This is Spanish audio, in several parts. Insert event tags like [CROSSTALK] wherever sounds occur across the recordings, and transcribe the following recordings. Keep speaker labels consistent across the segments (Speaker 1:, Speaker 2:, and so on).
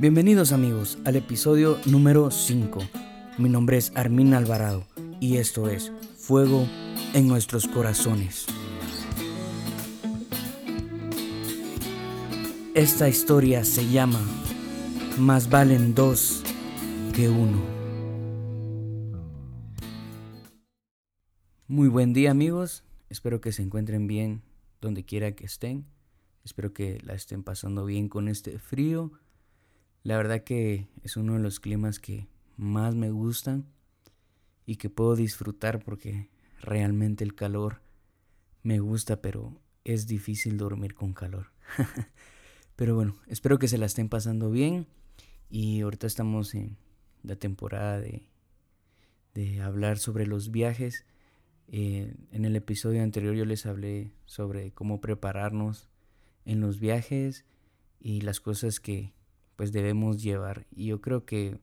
Speaker 1: Bienvenidos amigos al episodio número 5. Mi nombre es Armin Alvarado y esto es Fuego en nuestros corazones. Esta historia se llama Más valen dos que uno. Muy buen día amigos, espero que se encuentren bien donde quiera que estén, espero que la estén pasando bien con este frío la verdad que es uno de los climas que más me gustan y que puedo disfrutar porque realmente el calor me gusta, pero es difícil dormir con calor. [LAUGHS] pero bueno, espero que se la estén pasando bien y ahorita estamos en la temporada de, de hablar sobre los viajes. Eh, en el episodio anterior yo les hablé sobre cómo prepararnos en los viajes y las cosas que, pues debemos llevar. Y yo creo que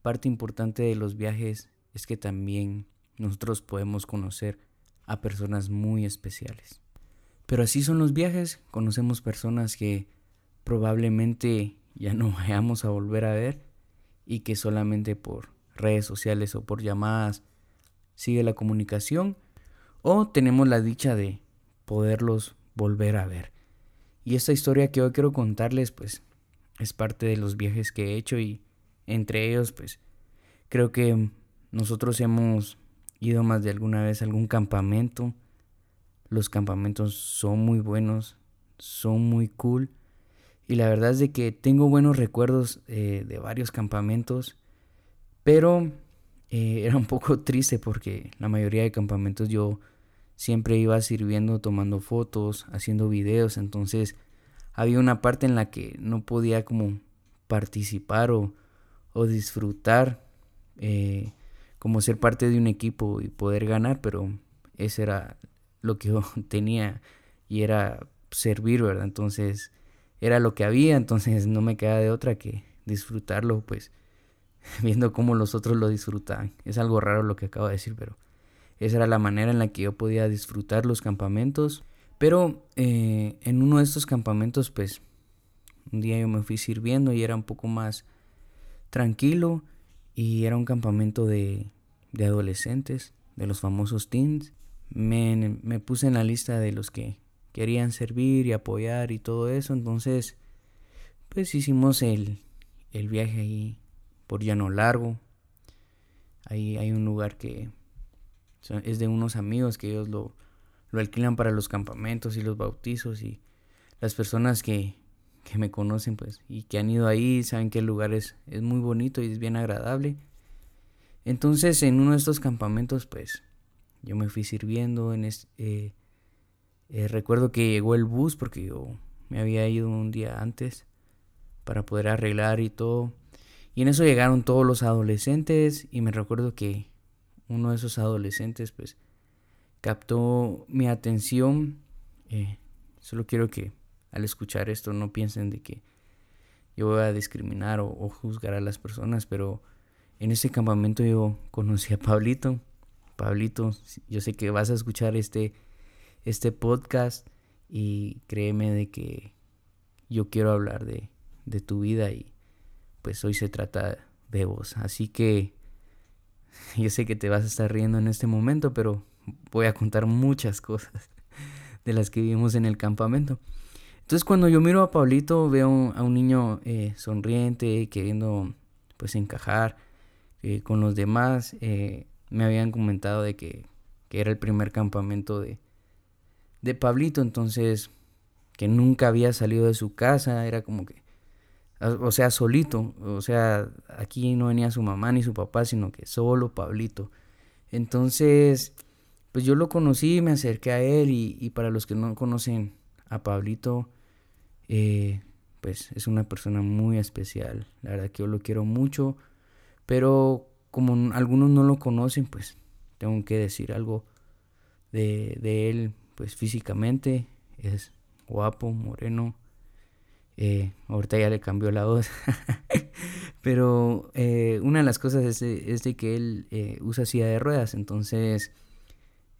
Speaker 1: parte importante de los viajes es que también nosotros podemos conocer a personas muy especiales. Pero así son los viajes, conocemos personas que probablemente ya no [LAUGHS] vayamos a volver a ver y que solamente por redes sociales o por llamadas sigue la comunicación o tenemos la dicha de poderlos volver a ver. Y esta historia que hoy quiero contarles pues es parte de los viajes que he hecho y entre ellos pues creo que nosotros hemos ido más de alguna vez a algún campamento. Los campamentos son muy buenos, son muy cool. Y la verdad es de que tengo buenos recuerdos eh, de varios campamentos. Pero eh, era un poco [LAUGHS] triste porque la mayoría de campamentos yo siempre iba sirviendo, tomando fotos, haciendo videos. Entonces había una parte en la que no podía como participar o, disfrutar eh, como ser parte de un equipo y poder ganar, pero ese era lo que yo [LAUGHS] tenía y era servir, ¿verdad? Entonces era lo que había, entonces no me queda de otra que disfrutarlo, pues [LAUGHS] viendo cómo los otros lo disfrutaban. Es algo raro lo que acabo de decir, pero esa era la manera en la que yo podía disfrutar los campamentos pero eh, en uno de estos campamentos, pues, un día yo me fui sirviendo y era un poco más tranquilo y era un campamento de, de adolescentes, de los famosos teens. Me, me, puse en la lista de los que querían servir y apoyar y todo eso. Entonces, pues hicimos el, el viaje ahí por Llano Largo. Ahí hay un lugar que es de unos amigos que ellos lo, lo alquilan para los campamentos y los bautizos y las personas que, que me conocen pues y que han ido ahí saben que el lugar es, es muy bonito y es bien agradable. Entonces en uno de estos campamentos pues yo me fui sirviendo en este, recuerdo que llegó el bus porque yo me había ido un día antes para poder arreglar y todo. Y en eso llegaron todos los adolescentes y me recuerdo que uno de esos adolescentes pues captó mi atención. Eh, solo quiero que al escuchar esto no piensen de que yo voy a discriminar o, juzgar a las personas, pero en ese campamento yo conocí a Pablito. Pablito, yo sé que vas a escuchar este, este podcast y créeme de que yo quiero hablar de, de tu vida y pues hoy se trata de vos. Así que [LAUGHS] yo sé que te vas a estar riendo en este momento, pero voy a contar muchas cosas [LAUGHS] de las que vivimos en el campamento. Entonces cuando yo miro a Pablito veo a un niño eh, sonriente, queriendo pues encajar eh, con los demás. Eh, me habían comentado de que, que, era el primer campamento de, de Pablito, entonces que nunca había salido de su casa, era como que, o sea, solito, o sea, aquí no venía su mamá ni su papá, sino que solo Pablito. Entonces, pues yo lo conocí, me acerqué a él y, para los que no conocen a Pablito, eh, pues es una persona muy especial. La verdad que yo lo quiero mucho, pero como algunos no lo conocen, pues tengo que decir algo de, de él, pues físicamente es guapo, moreno. Eh, ahorita ya le cambió la voz. [LAUGHS] Pero eh, una de las cosas es, es de que él eh, usa silla de ruedas. Entonces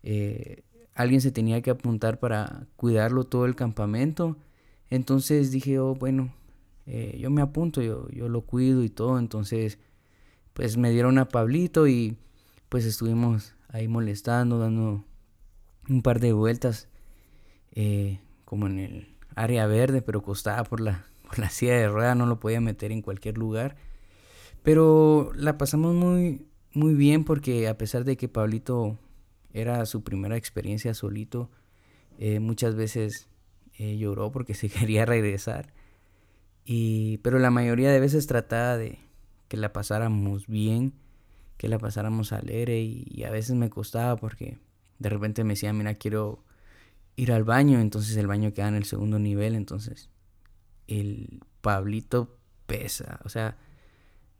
Speaker 1: eh, alguien se tenía que apuntar para cuidarlo todo el campamento. Entonces dije, oh, bueno, eh, yo me apunto, yo, yo lo cuido y todo. Entonces, pues me dieron a Pablito y pues estuvimos ahí molestando, dando un par de vueltas, eh, como en el área verde, pero costaba por la, [LAUGHS] por la silla de rueda, no lo podía meter en cualquier lugar. Pero la pasamos muy, muy bien porque a pesar de que Pablito era su primera experiencia solito, eh, muchas veces eh, lloró porque [LAUGHS] se quería regresar. Y, pero la mayoría de veces trataba de que la pasáramos bien, que la pasáramos alegre. Y, y a veces me costaba porque de repente me decía, mira, quiero ir al baño, entonces el baño queda en el segundo nivel, entonces el Pablito pesa, o sea,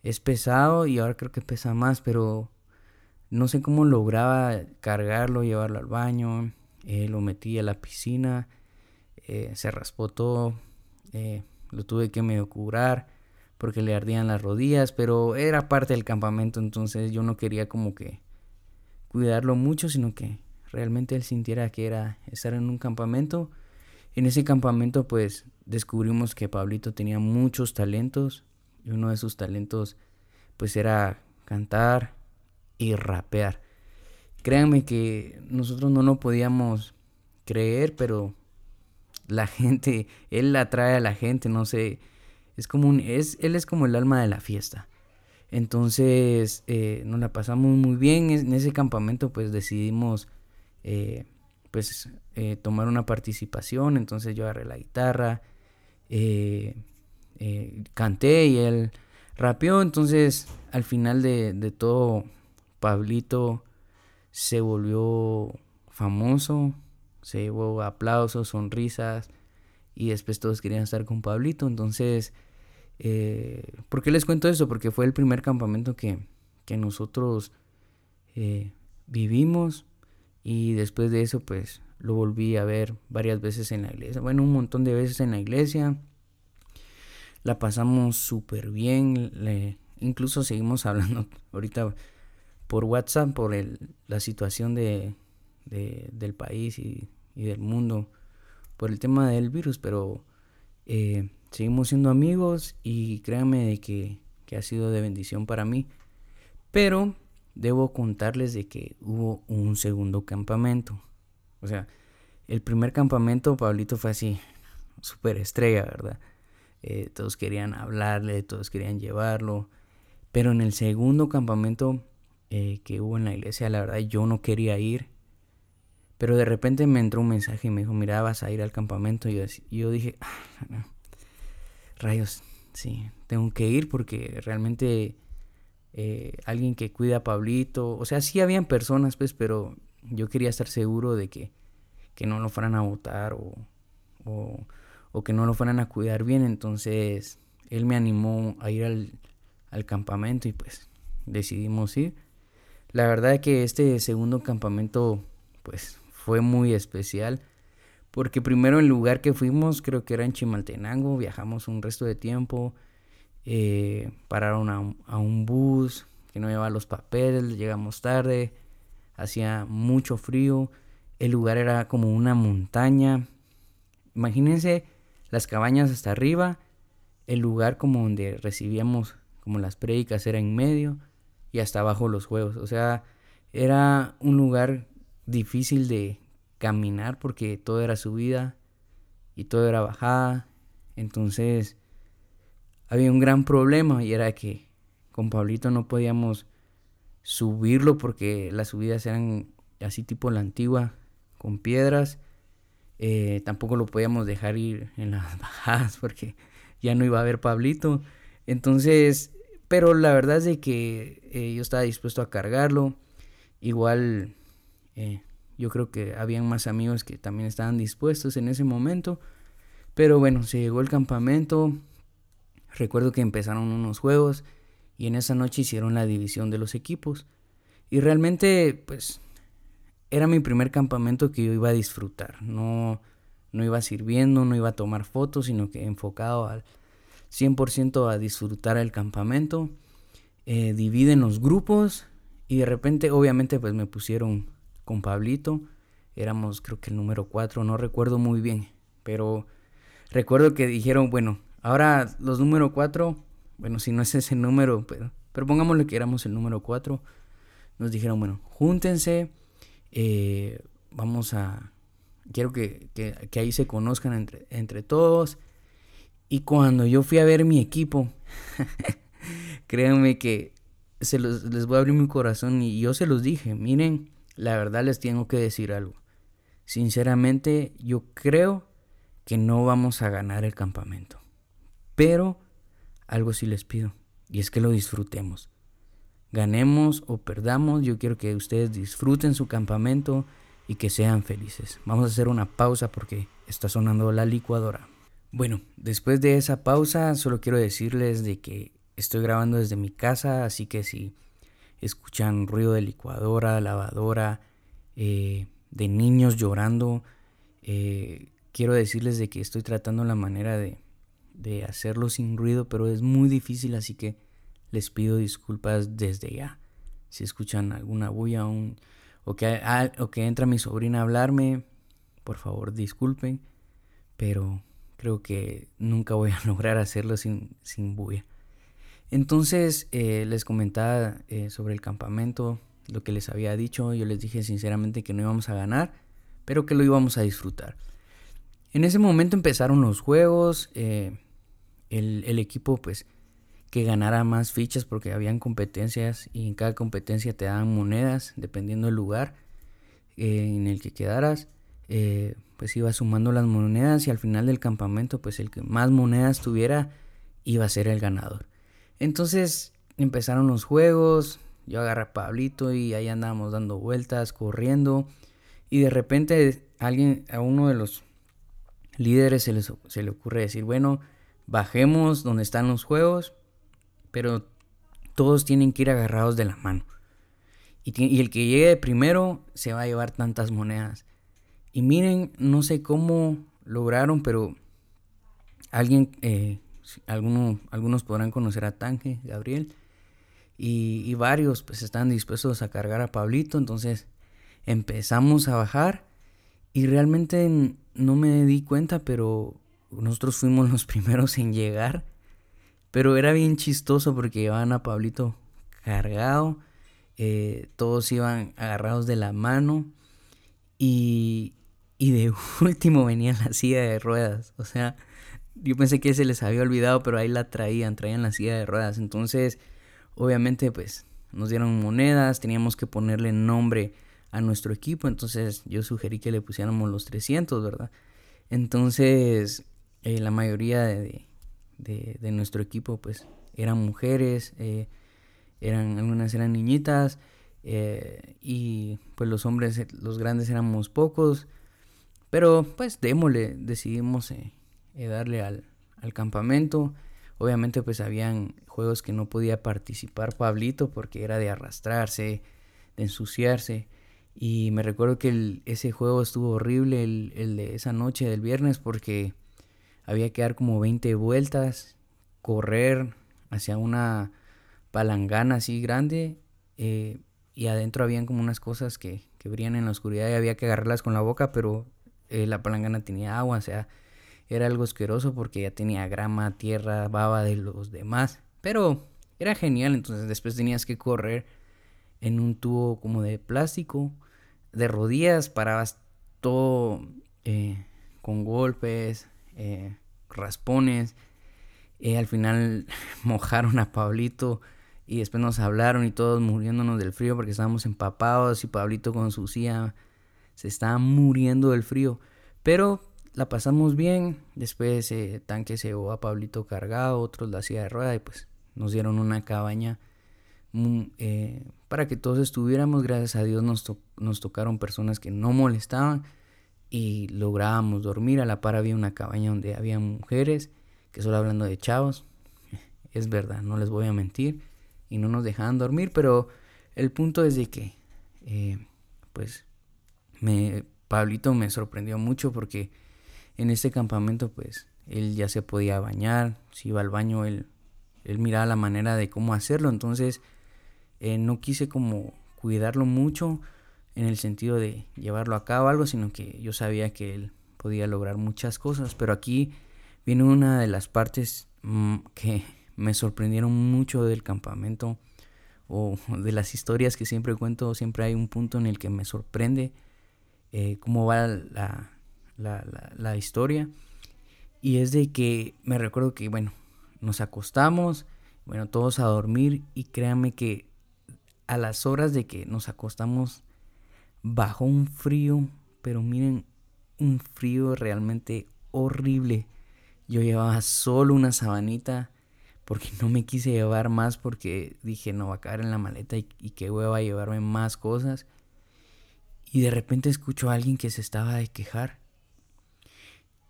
Speaker 1: es pesado y ahora creo que pesa más, pero no sé cómo lograba cargarlo, llevarlo al baño, eh, lo metí a la piscina, eh, se raspó todo, eh, lo tuve que medio curar porque le ardían las rodillas, pero era parte del campamento, entonces yo no quería como que cuidarlo mucho, sino que realmente él sintiera que era estar en un campamento. En ese campamento pues descubrimos que Pablito tenía muchos talentos y uno de sus talentos pues era cantar y rapear. Créanme que nosotros no lo podíamos creer, pero la [LAUGHS] gente, él atrae a la gente, no sé, es como un, es, él es como el alma de la fiesta. Entonces eh, nos la pasamos muy bien en ese campamento, pues decidimos eh, pues eh, tomar una participación, entonces yo agarré la guitarra, canté y él rapeó, entonces al final de todo Pablito se volvió famoso, se llevó aplausos, sonrisas y después todos querían estar con Pablito, entonces... ¿Por qué les cuento eso? Porque fue el primer campamento que, que nosotros vivimos y después de eso, pues lo volví a ver varias veces en la iglesia. Bueno, un montón de veces en la iglesia. La pasamos súper bien. Le, incluso seguimos [LAUGHS] hablando ahorita por WhatsApp por el, la situación de, de, del país y, del mundo por el tema del virus. Pero eh, seguimos siendo amigos y créanme de que, que ha sido de bendición para mí. Pero debo contarles de que hubo un segundo campamento. O sea, el primer campamento, Pablito fue así, súper estrella, ¿verdad? Eh, todos querían hablarle, todos querían llevarlo. Pero en el segundo campamento eh, que hubo en la iglesia, la verdad yo no quería ir. Pero de repente me entró un mensaje y me dijo, mira, vas a ir al campamento. Y yo, dije, ah, rayos, sí, tengo que ir porque realmente eh, alguien que cuida a Pablito. O sea, sí habían personas, pues, pero yo quería estar seguro de que, que no lo fueran a votar o, o, o, que no lo fueran a cuidar bien. Entonces, él me animó a ir al, al campamento y pues decidimos ir. La verdad es que este segundo campamento, pues, fue muy especial. Porque primero el lugar que fuimos, creo que era en Chimaltenango, viajamos un resto de tiempo eh, pararon a un, bus que no llevaba los papeles, llegamos tarde, hacía mucho frío, el lugar era como una montaña. Imagínense las cabañas hasta arriba, el lugar como donde recibíamos como las prédicas era en medio y hasta abajo los juegos. O sea, era un lugar difícil de caminar porque todo era subida y todo era bajada. Entonces, había un gran problema y era que con Pablito no podíamos subirlo porque las subidas eran así tipo la antigua, con piedras. Eh, tampoco lo podíamos dejar ir en las [LAUGHS] bajadas porque ya no iba a haber Pablito. Entonces, pero la verdad es de que eh, yo estaba dispuesto a cargarlo. Igual eh, yo creo que habían más amigos que también estaban dispuestos en ese momento. Pero bueno, se llegó el campamento, Recuerdo que empezaron unos juegos y en esa noche hicieron la división de los equipos. Y realmente, pues, era mi primer campamento que yo iba a disfrutar. No, no iba sirviendo, no iba a tomar fotos, sino que enfocado al 100% a disfrutar el campamento. Eh, dividen los grupos y de repente, obviamente, pues me pusieron con Pablito. Éramos, creo que el número 4, no recuerdo muy bien. Pero recuerdo que dijeron, bueno, Ahora, los número 4, bueno, si no es ese número, pero, pero pongámosle que éramos el número 4, nos dijeron, bueno, júntense, eh, vamos a, quiero que, que, ahí se conozcan entre, entre todos. Y cuando yo fui a ver mi equipo, [LAUGHS] créanme que se los, les voy a abrir mi corazón y yo se los dije, miren, la verdad les tengo que decir algo. Sinceramente, yo creo que no vamos a ganar el campamento. Pero algo sí les pido, y es que lo disfrutemos. Ganemos o perdamos, yo quiero que ustedes disfruten su campamento y que sean felices. Vamos a hacer una pausa porque está sonando la licuadora. Bueno, después de esa pausa, solo quiero decirles de que estoy grabando desde mi casa, así que si escuchan ruido de licuadora, lavadora, eh, de niños llorando, eh, quiero decirles de que estoy tratando la manera de, de hacerlo sin ruido, pero es muy difícil, así que les pido disculpas desde ya. Si escuchan alguna bulla o, que, o que entra mi sobrina a hablarme, por favor disculpen, pero creo que nunca voy a [LAUGHS] lograr hacerlo sin, sin. Entonces eh, les comentaba eh, sobre el campamento, lo que les había dicho, yo les dije sinceramente que no íbamos a ganar, pero que lo íbamos a disfrutar. En ese momento empezaron los juegos, eh, el, el, equipo pues que ganara más fichas porque habían competencias y en cada competencia te daban monedas dependiendo del lugar en el que quedaras. Pues iba sumando las monedas y al final del campamento pues el que más monedas tuviera iba a ser el ganador. Entonces empezaron los juegos, yo agarré a Pablito y ahí andábamos dando vueltas, corriendo. Y de repente alguien, a uno de los líderes se, se le ocurre decir, bueno, bajemos donde están los juegos, pero todos tienen que ir agarrados de la mano. Y, el que llegue primero se va a llevar tantas monedas. Y miren, no sé cómo lograron, pero alguien eh, algunos, podrán conocer a Tange, Gabriel, y, varios pues están dispuestos a cargar a Pablito, entonces empezamos a bajar y realmente no me di cuenta, pero nosotros fuimos [LAUGHS] los primeros en llegar, pero era bien chistoso porque llevaban a Pablito cargado, eh, todos iban agarrados de la mano y, y de [LAUGHS] último venía la silla de ruedas, o sea, yo pensé que se les había olvidado, pero ahí la traían, traían la silla de ruedas. Entonces, obviamente, pues nos dieron monedas, teníamos que ponerle nombre a nuestro equipo. Entonces, yo sugerí que le pusiéramos los 300, ¿verdad? Entonces, eh, la mayoría de, de, nuestro equipo, pues, eran mujeres, eh, eran, algunas eran niñitas, eh, y pues los hombres, los grandes éramos pocos. Pero, pues, démosle, decidimos eh, darle al, al, campamento. Obviamente pues habían juegos que no podía participar Pablito porque era de arrastrarse, de ensuciarse. Y me recuerdo que ese juego estuvo horrible, el, el, de esa noche del viernes, porque había que dar como 20 vueltas, correr hacia una palangana así grande. Eh, y adentro habían como unas cosas que, que en la oscuridad y había que agarrarlas con la boca, pero eh, la palangana tenía agua, o sea, era algo asqueroso porque ya tenía grama, tierra, baba de los demás. Pero era genial, entonces después tenías que correr en un tubo como de plástico. De rodillas parabas todo eh, con golpes, eh, raspones. y al final [LAUGHS] mojaron a Pablito y después nos hablaron y todos muriéndonos del frío porque estábamos empapados y Pablito con su silla se estaba muriendo del frío. Pero la pasamos bien. Después eh, Tanque se llevó a Pablito cargado, otros la silla de rueda y pues nos dieron una cabaña mm, eh, para que todos estuviéramos. Gracias a Dios nos, nos tocaron personas que no molestaban y lográbamos dormir. A la par había una cabaña donde había mujeres, que solo hablando de chavos, [LAUGHS] es verdad, no les voy a mentir, y no nos dejaban dormir, pero el punto es de que, eh, pues, me, Pablito me sorprendió mucho porque en este campamento pues él ya se podía bañar, si iba al baño él, él miraba la manera de cómo hacerlo, entonces eh, no quise como cuidarlo mucho en el sentido de llevarlo a cabo algo, sino que yo sabía que él podía lograr muchas cosas, pero aquí viene una de las partes mm, que me sorprendieron mucho del campamento o de las historias que siempre cuento, siempre hay un punto en el que me sorprende eh, cómo va la, la, la, historia. Y es de que me recuerdo que, bueno, nos acostamos, bueno, todos a dormir y créanme que a las horas de que nos acostamos bajó un frío, pero miren, un frío realmente horrible. Yo llevaba solo una sabanita porque no me quise llevar más porque dije no va a caer en la maleta y, y qué hueva llevarme más cosas. Y de repente escucho a alguien que se estaba de quejar.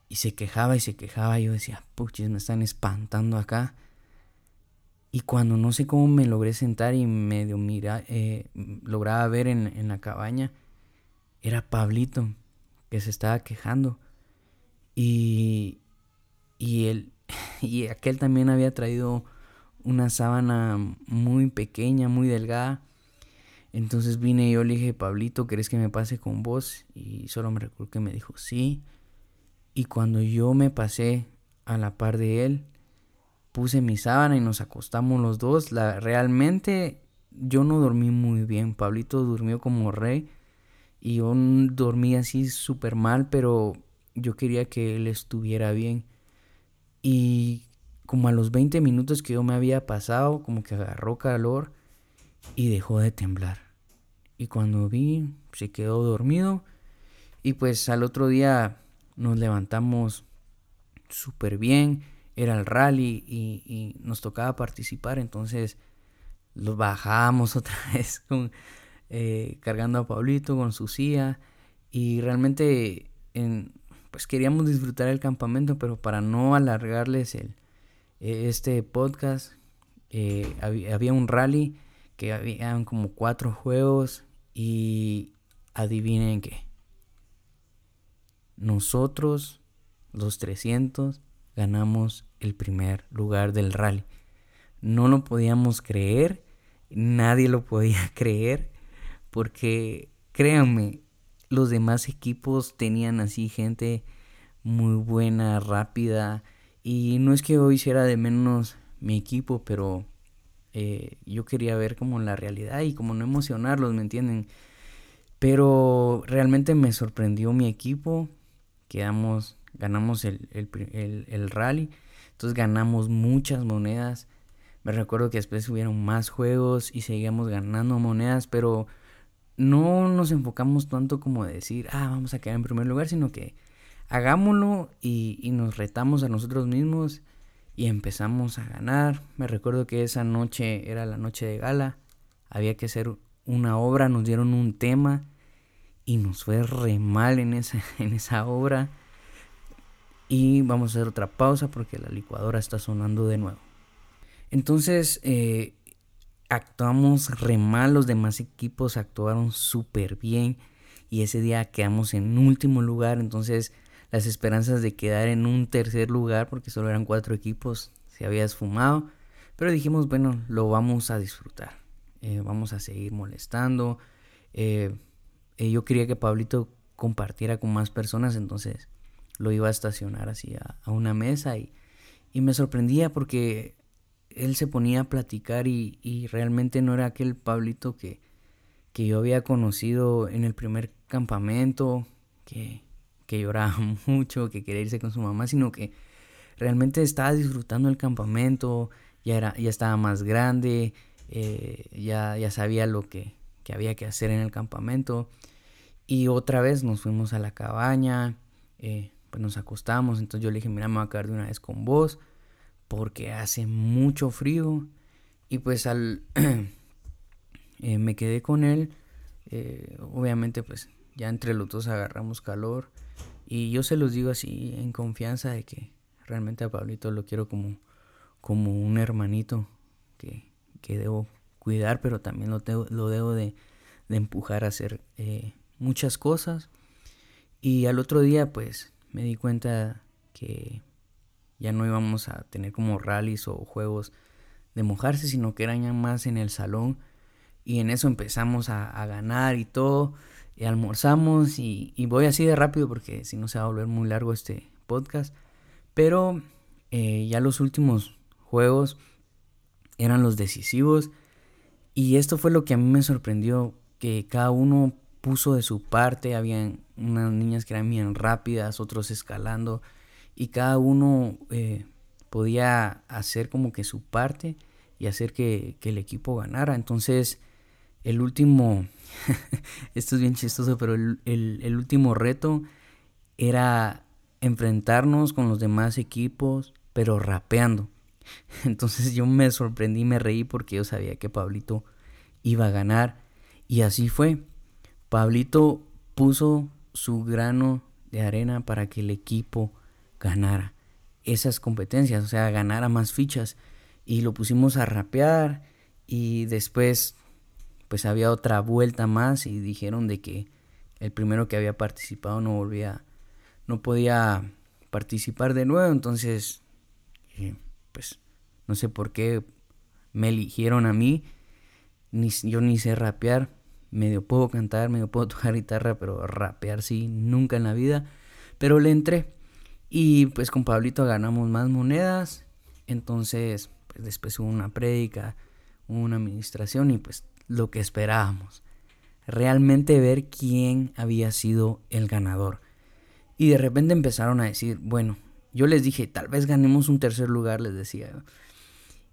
Speaker 1: Y se quejaba y se quejaba. Y yo decía, puches, me están espantando acá. Y cuando no sé cómo me logré sentar y medio mira, eh, lograba ver en, en la cabaña, era Pablito que se estaba quejando. Y, y él, [LAUGHS] y aquel también había traído una sábana muy pequeña, muy delgada. Entonces vine y yo le dije, Pablito, ¿querés que me pase con vos? Y solo me recuerdo que me dijo, sí. Y cuando yo me pasé a la par de él, puse mi sábana y nos acostamos los dos. La, realmente yo no dormí muy bien. Pablito durmió como rey y yo dormí así súper mal, pero yo quería que él estuviera bien. Y como a los 20 minutos que yo me había pasado, como que agarró calor y dejó de temblar. Y cuando vi, se quedó dormido. Y pues al otro día nos levantamos súper bien. Era el rally y, nos tocaba participar. Entonces los bajamos [LAUGHS] otra vez con, eh, cargando a Pablito con su silla. Y realmente en, pues queríamos disfrutar el campamento, pero para no alargarles el, este podcast, eh, había, un rally que habían como cuatro juegos y adivinen qué. Nosotros, los 300, ganamos el primer lugar del rally. No lo podíamos creer, nadie lo podía [LAUGHS] creer, porque créanme, los demás equipos tenían así gente muy buena, rápida. Y no es que hoy hiciera de menos mi equipo, pero eh, yo quería ver como la realidad y como no emocionarlos, ¿me entienden? Pero realmente me sorprendió mi equipo. Quedamos, ganamos el, el rally. Entonces ganamos muchas monedas. Me recuerdo que después hubieron más juegos y seguíamos ganando monedas, pero no nos enfocamos tanto como decir, ah, vamos a quedar en primer lugar, sino que hagámoslo y, nos retamos a nosotros mismos y empezamos a ganar. Me recuerdo que esa noche era la noche de gala, había que hacer una obra, nos dieron un tema y nos fue re mal en esa, [LAUGHS] en esa obra. Y vamos a hacer otra pausa porque la licuadora está sonando de nuevo. Entonces, eh, actuamos re mal, los demás equipos actuaron súper bien y ese día quedamos en último lugar, entonces las esperanzas de quedar en un tercer lugar, porque solo eran cuatro equipos, se había esfumado, pero dijimos, bueno, lo vamos a disfrutar, eh, vamos a seguir molestando. Eh, eh, yo quería que Pablito compartiera con más personas, entonces lo iba a estacionar así a, una mesa y, y me sorprendía porque él se ponía a platicar y, realmente no era aquel Pablito que, que, yo había conocido en el primer campamento, que, que lloraba [LAUGHS] mucho, que quería irse con su mamá, sino que realmente estaba disfrutando el campamento, ya, era, ya estaba más grande, eh, ya, ya sabía lo que, que había que hacer en el campamento. Y otra vez nos fuimos a la cabaña, eh, pues nos acostamos, entonces yo le dije, mira, me voy a quedar de una vez con vos porque hace mucho frío y pues al [CLEARS THROAT] eh, me quedé con él. Obviamente pues ya entre los dos agarramos calor y yo se los digo así en confianza de que realmente a Pablito lo quiero como como un hermanito que, que debo cuidar pero también lo, lo debo de, de, empujar a hacer eh, muchas cosas y al otro día pues me di cuenta que ya no íbamos a tener como rallies o juegos de mojarse, sino que eran ya más en el salón. Y en eso empezamos a, ganar y todo. Y almorzamos y, voy así de rápido porque si no se va a volver muy largo este podcast. Pero eh, ya los últimos juegos eran los decisivos. Y esto fue lo que a mí me sorprendió, que cada uno puso de su parte. Habían unas niñas que eran bien rápidas, otros escalando. Y cada uno eh, podía hacer como que su parte y hacer que, el equipo ganara. Entonces, el último, [LAUGHS] esto es bien chistoso, pero el, el último reto era enfrentarnos con los demás equipos, pero rapeando. [LAUGHS] Entonces yo me sorprendí, me reí porque yo sabía que Pablito iba a ganar. Y así fue. Pablito puso su grano de arena para que el equipo ganara esas competencias, o sea, ganara más fichas. Y lo pusimos a rapear y después pues había otra vuelta más y dijeron de que el primero que había participado no volvía, no podía participar de nuevo, entonces pues no sé por qué me eligieron a mí. Ni, yo ni sé rapear. Medio puedo cantar, medio puedo [LAUGHS] tocar guitarra, pero rapear sí, nunca en la vida. Pero le entré. Y pues con Pablito ganamos más monedas. Entonces, pues después hubo una prédica, una administración y pues lo que esperábamos. Realmente ver quién había sido el ganador. Y de repente empezaron a decir, bueno, yo les dije, tal vez ganemos un tercer lugar, les decía.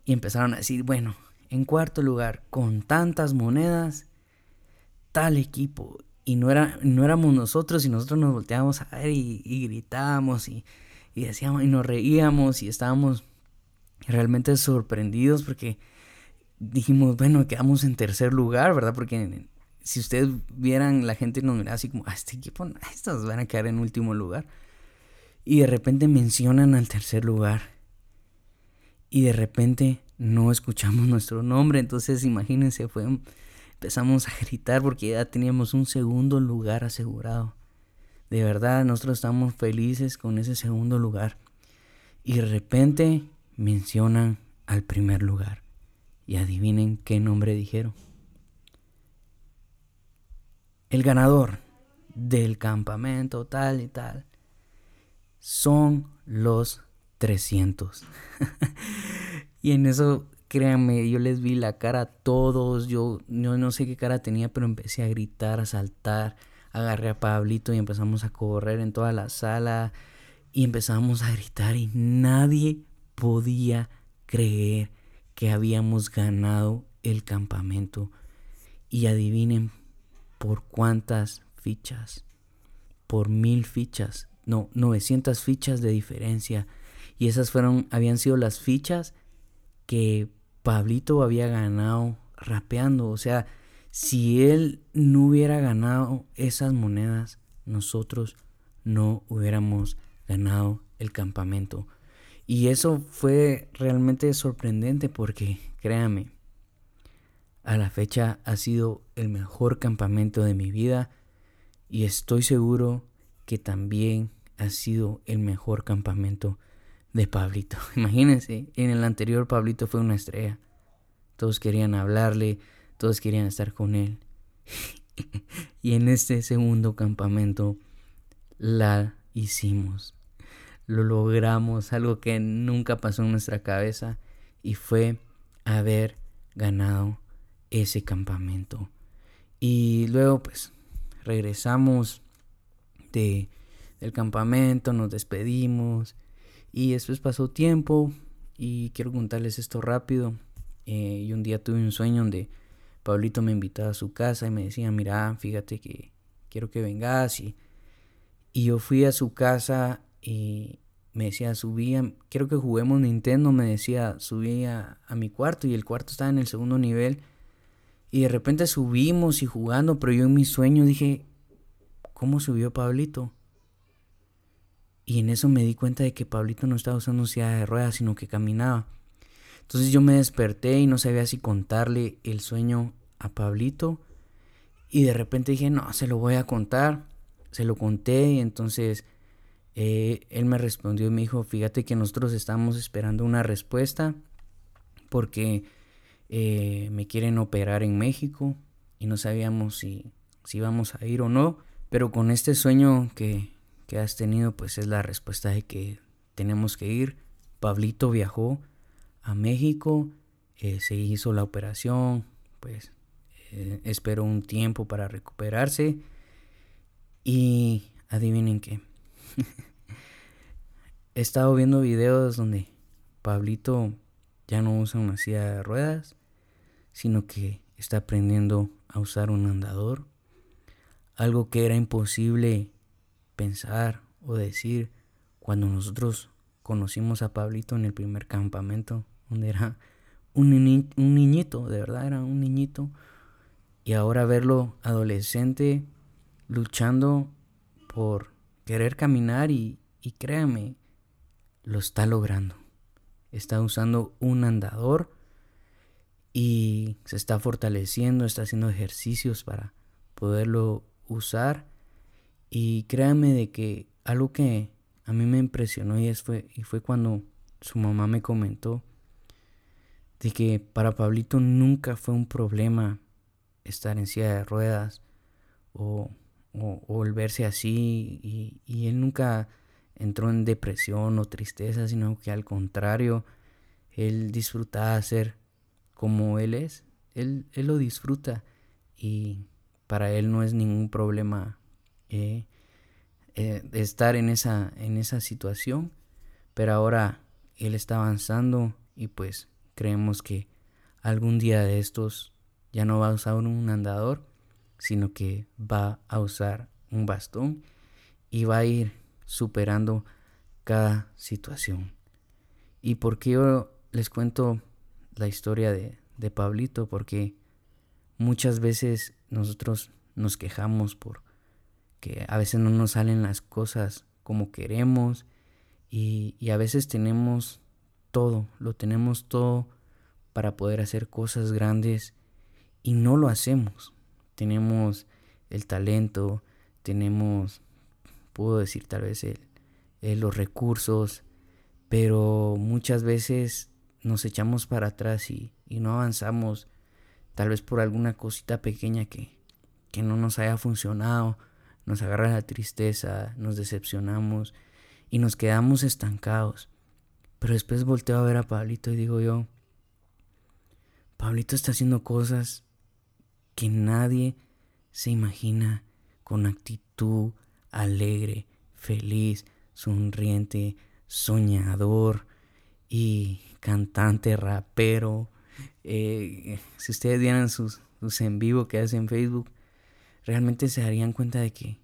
Speaker 1: Y empezaron a decir, bueno, en cuarto lugar, con tantas monedas, tal equipo. Y no, era, no éramos nosotros y nosotros nos volteábamos a ver y, gritábamos y, y decíamos y nos reíamos y estábamos realmente sorprendidos porque dijimos, bueno, quedamos en tercer lugar, ¿verdad? Porque si ustedes vieran, la gente nos miraba así como, a este equipo, estos van a quedar en último lugar. Y de repente mencionan al tercer lugar. Y de repente no escuchamos [LAUGHS] nuestro nombre. Entonces imagínense, fue, empezamos a gritar porque ya teníamos un segundo lugar asegurado. De verdad, nosotros estamos felices con ese segundo lugar. Y de repente mencionan al primer lugar. Y adivinen qué nombre dijeron. El ganador del campamento tal y tal son los 300. [LAUGHS] y en eso, créanme, yo les vi la cara a todos, yo, no sé qué cara tenía, pero empecé a gritar, a saltar, agarré a Pablito y empezamos a correr en toda la sala y empezamos a gritar y nadie podía creer habíamos ganado el campamento. Y adivinen por cuántas fichas. Por mil fichas no, 900 fichas de diferencia. Y esas fueron, habían sido las fichas que Pablito había ganado rapeando. O sea, si él no hubiera ganado esas monedas, nosotros no hubiéramos ganado el campamento. Y eso fue realmente sorprendente porque, créame, a la fecha ha sido el mejor campamento de mi vida y estoy seguro que también ha sido el mejor campamento de Pablito. [LAUGHS] Imagínense, en el anterior Pablito fue una estrella. Todos querían hablarle, todos querían estar con él. [LAUGHS] y en este segundo campamento la hicimos. Lo logramos, algo que nunca pasó en nuestra cabeza y fue haber ganado ese campamento. Y luego pues regresamos de el campamento, nos despedimos y después pasó tiempo y quiero contarles esto rápido. Eh, y un día tuve un sueño donde Pablito me invitaba a su casa y me decía, mira, fíjate que quiero que vengas y, y yo fui a su casa y me decía, subía, quiero que juguemos Nintendo, me decía, subía a mi cuarto y el cuarto estaba en el segundo nivel. Y de repente subimos y jugando, pero yo en mi sueño dije, ¿cómo subió Pablito? Y en eso me di cuenta de que Pablito no estaba usando silla de ruedas, sino que caminaba. Entonces yo me desperté y no sabía si contarle el sueño a Pablito. Y de repente dije, no, se lo voy a contar. Se lo conté y entonces eh, él me respondió y me dijo, fíjate que nosotros estamos esperando una respuesta porque eh, me quieren operar en México y no sabíamos si, si íbamos a ir o no. Pero con este sueño que, que has tenido, pues es la respuesta de que tenemos que ir. Pablito viajó a México, eh, se hizo la operación, pues esperó un tiempo para recuperarse y adivinen qué. [LAUGHS] He estado viendo videos donde Pablito ya no usa una silla de ruedas, sino que está aprendiendo a usar un andador. Algo que era imposible pensar o decir cuando nosotros conocimos a Pablito en el primer campamento, donde era un, niñito, de verdad era un niñito. Y ahora verlo adolescente luchando por querer caminar y, créame, lo está logrando. Está usando un andador y se está fortaleciendo, está haciendo ejercicios para poderlo usar. Y créame de que algo que a mí me impresionó y, fue, y fue cuando su mamá me comentó de que para Pablito nunca fue un problema estar en silla de ruedas o, o, el verse así y, y, él nunca entró en depresión o tristeza, sino que al contrario, él disfrutaba ser como él es, él, él lo disfruta y para él no es ningún problema eh, eh, estar en esa, en esa situación, pero ahora él está avanzando y pues creemos que algún día de estos ya no va a usar un andador, sino que va a usar un bastón y va a ir superando cada situación. ¿Y por qué yo les cuento la historia de, de Pablito? Porque muchas veces nosotros nos quejamos por que a veces no nos salen las cosas como queremos y, y a veces tenemos todo, lo tenemos todo para poder hacer cosas grandes y no lo hacemos. Tenemos el talento, tenemos, puedo decir tal vez el, los recursos, pero muchas veces nos echamos para atrás y, y, no avanzamos, tal vez por alguna cosita pequeña que, que no nos haya funcionado, nos agarra la tristeza, nos decepcionamos y nos quedamos estancados. Pero después volteo a ver a Pablito y digo yo, Pablito está haciendo cosas que nadie se imagina con actitud alegre, feliz, sonriente, soñador y cantante, rapero. Eh, si ustedes vieran sus, sus en vivo que hace en Facebook, realmente se darían cuenta de que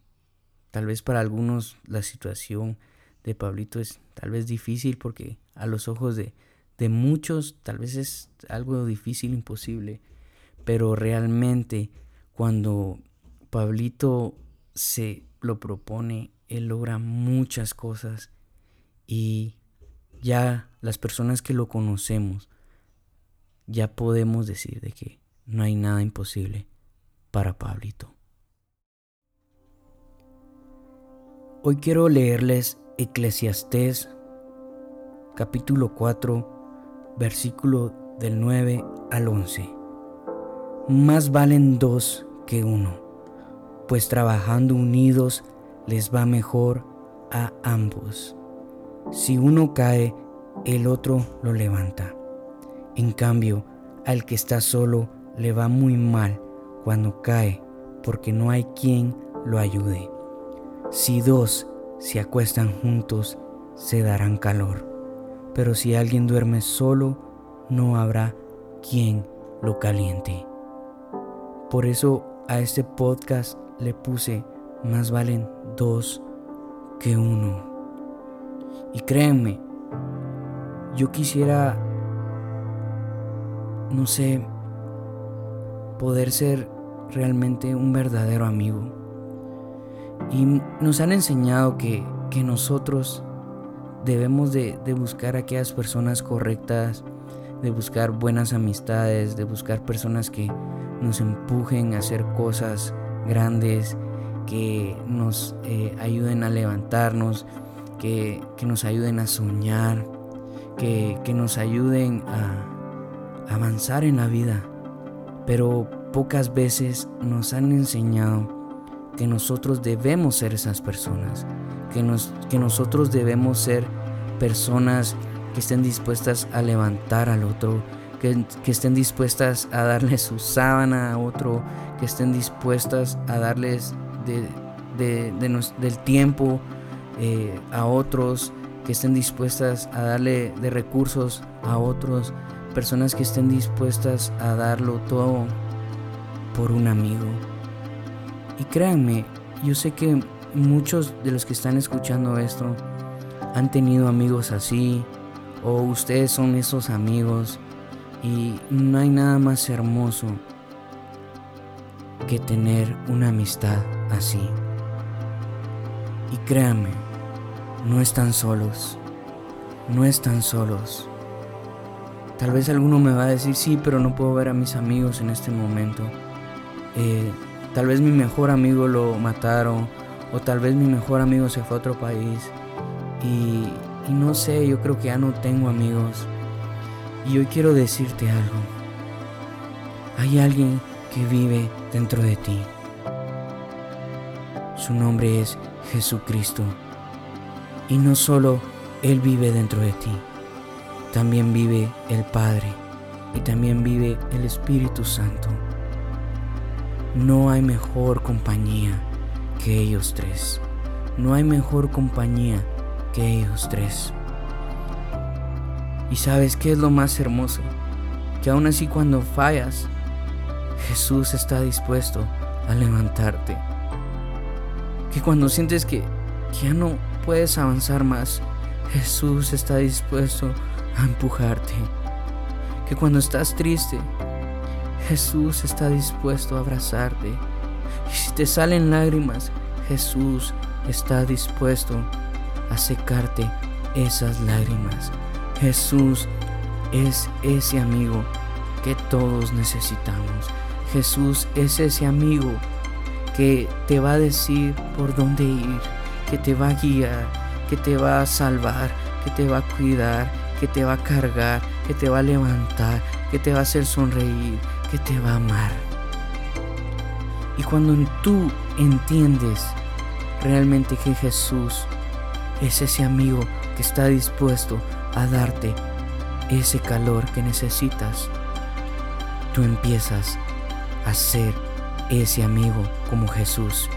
Speaker 1: tal vez para algunos la situación de Pablito es tal vez difícil porque a los ojos de, de muchos tal vez es algo difícil, imposible, pero realmente cuando Pablito se lo propone, él logra muchas cosas y ya las personas que lo conocemos ya podemos decir de que no hay nada imposible para Pablito. Hoy quiero leerles Eclesiastés capítulo 4 versículo del 9 al 11. Más valen dos que uno, pues trabajando unidos les va mejor a ambos. Si uno cae, el otro lo levanta. En cambio, al que está solo le va muy mal cuando cae, porque no hay quien lo ayude. Si dos se acuestan juntos, se darán calor. Pero si alguien duerme solo, no habrá quien lo caliente. Por eso a este podcast le puse más valen dos que uno. Y créanme, yo quisiera, no sé, poder ser realmente un verdadero amigo y nos han enseñado que, nosotros debemos de, buscar aquellas personas correctas, de buscar buenas amistades, de buscar personas que nos empujen a hacer cosas grandes, que nos eh, ayuden a levantarnos, que, nos ayuden a soñar, que, que nos ayuden a avanzar en la vida. Pero pocas veces nos han enseñado que nosotros debemos ser esas personas, que, nos, que nosotros debemos ser personas que estén dispuestas a levantar al otro, que, estén dispuestas a darle su sábana a otro, que estén dispuestas a darles del tiempo eh, a otros, que estén dispuestas a darle de recursos a otros, personas que estén dispuestas a darlo todo por un amigo. Y créanme, yo sé que muchos de los que están escuchando esto han tenido amigos así, o ustedes son esos amigos, y no hay nada más hermoso que tener una amistad así. Y créanme, no están solos, no están solos. Tal vez alguno me va a decir, sí, pero no puedo ver a mis amigos en este momento. Eh, tal vez mi mejor amigo lo mataron, o tal vez mi mejor amigo se fue a otro país. Y, y no sé, yo creo que ya no tengo amigos. Y hoy quiero decirte algo. Hay alguien que vive dentro de ti. Su nombre es Jesucristo. Y no solo Él vive dentro de ti, también vive el Padre y también vive el Espíritu Santo. No hay mejor compañía que ellos tres. No hay mejor compañía que ellos tres. ¿Y sabes qué es lo más hermoso? Que aún así cuando fallas, Jesús está dispuesto a levantarte. Que cuando sientes que, ya no puedes avanzar más, Jesús está dispuesto a empujarte. Que cuando estás triste, Jesús está dispuesto a abrazarte. Y si te salen lágrimas, Jesús está dispuesto a secarte esas lágrimas. Jesús es ese amigo que todos necesitamos. Jesús es ese amigo que te va a decir por dónde ir, que te va a guiar, que te va a salvar, que te va a cuidar, que te va a cargar, que te va a levantar, que te va a hacer sonreír, que te va a amar. Y cuando tú entiendes realmente que Jesús es ese amigo que está dispuesto a darte ese calor que necesitas, tú empiezas a ser ese amigo como Jesús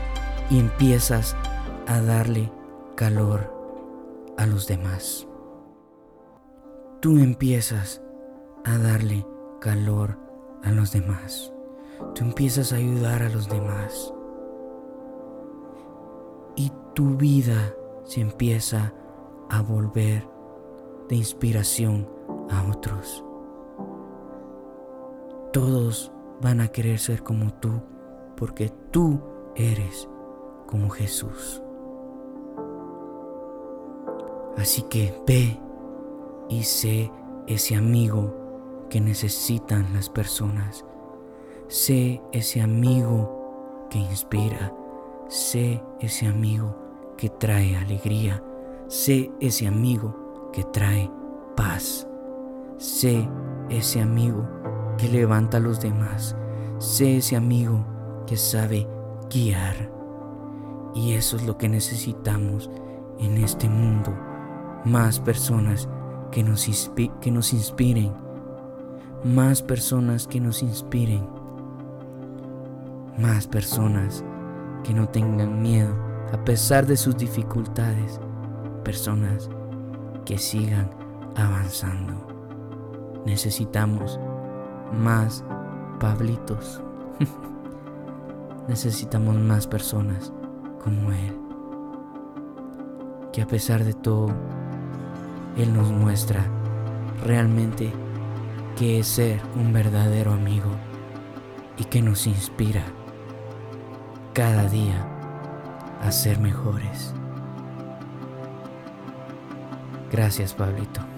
Speaker 1: y empiezas a darle calor a los demás. Tú empiezas a darle calor a los demás. Tú empiezas a ayudar a los demás. Y tu vida se empieza a volver de inspiración a otros. Todos van a querer ser como tú porque tú eres como Jesús. Así que ve y sé ese amigo que necesitan las personas. Sé ese amigo que inspira. Sé ese amigo que trae alegría. Sé ese amigo que trae paz. Sé ese amigo que levanta a los demás. Sé ese amigo que sabe guiar. Y eso es lo que necesitamos en este mundo. Más personas que nos, que nos inspiren. Más personas que nos inspiren. Más personas que no tengan miedo a pesar de sus dificultades. Personas que sigan avanzando. Necesitamos más Pablitos. [LAUGHS] Necesitamos más personas como Él. Que a pesar de todo, Él nos muestra realmente que es ser un verdadero amigo y que nos inspira cada día a ser mejores. Gracias, Pablito.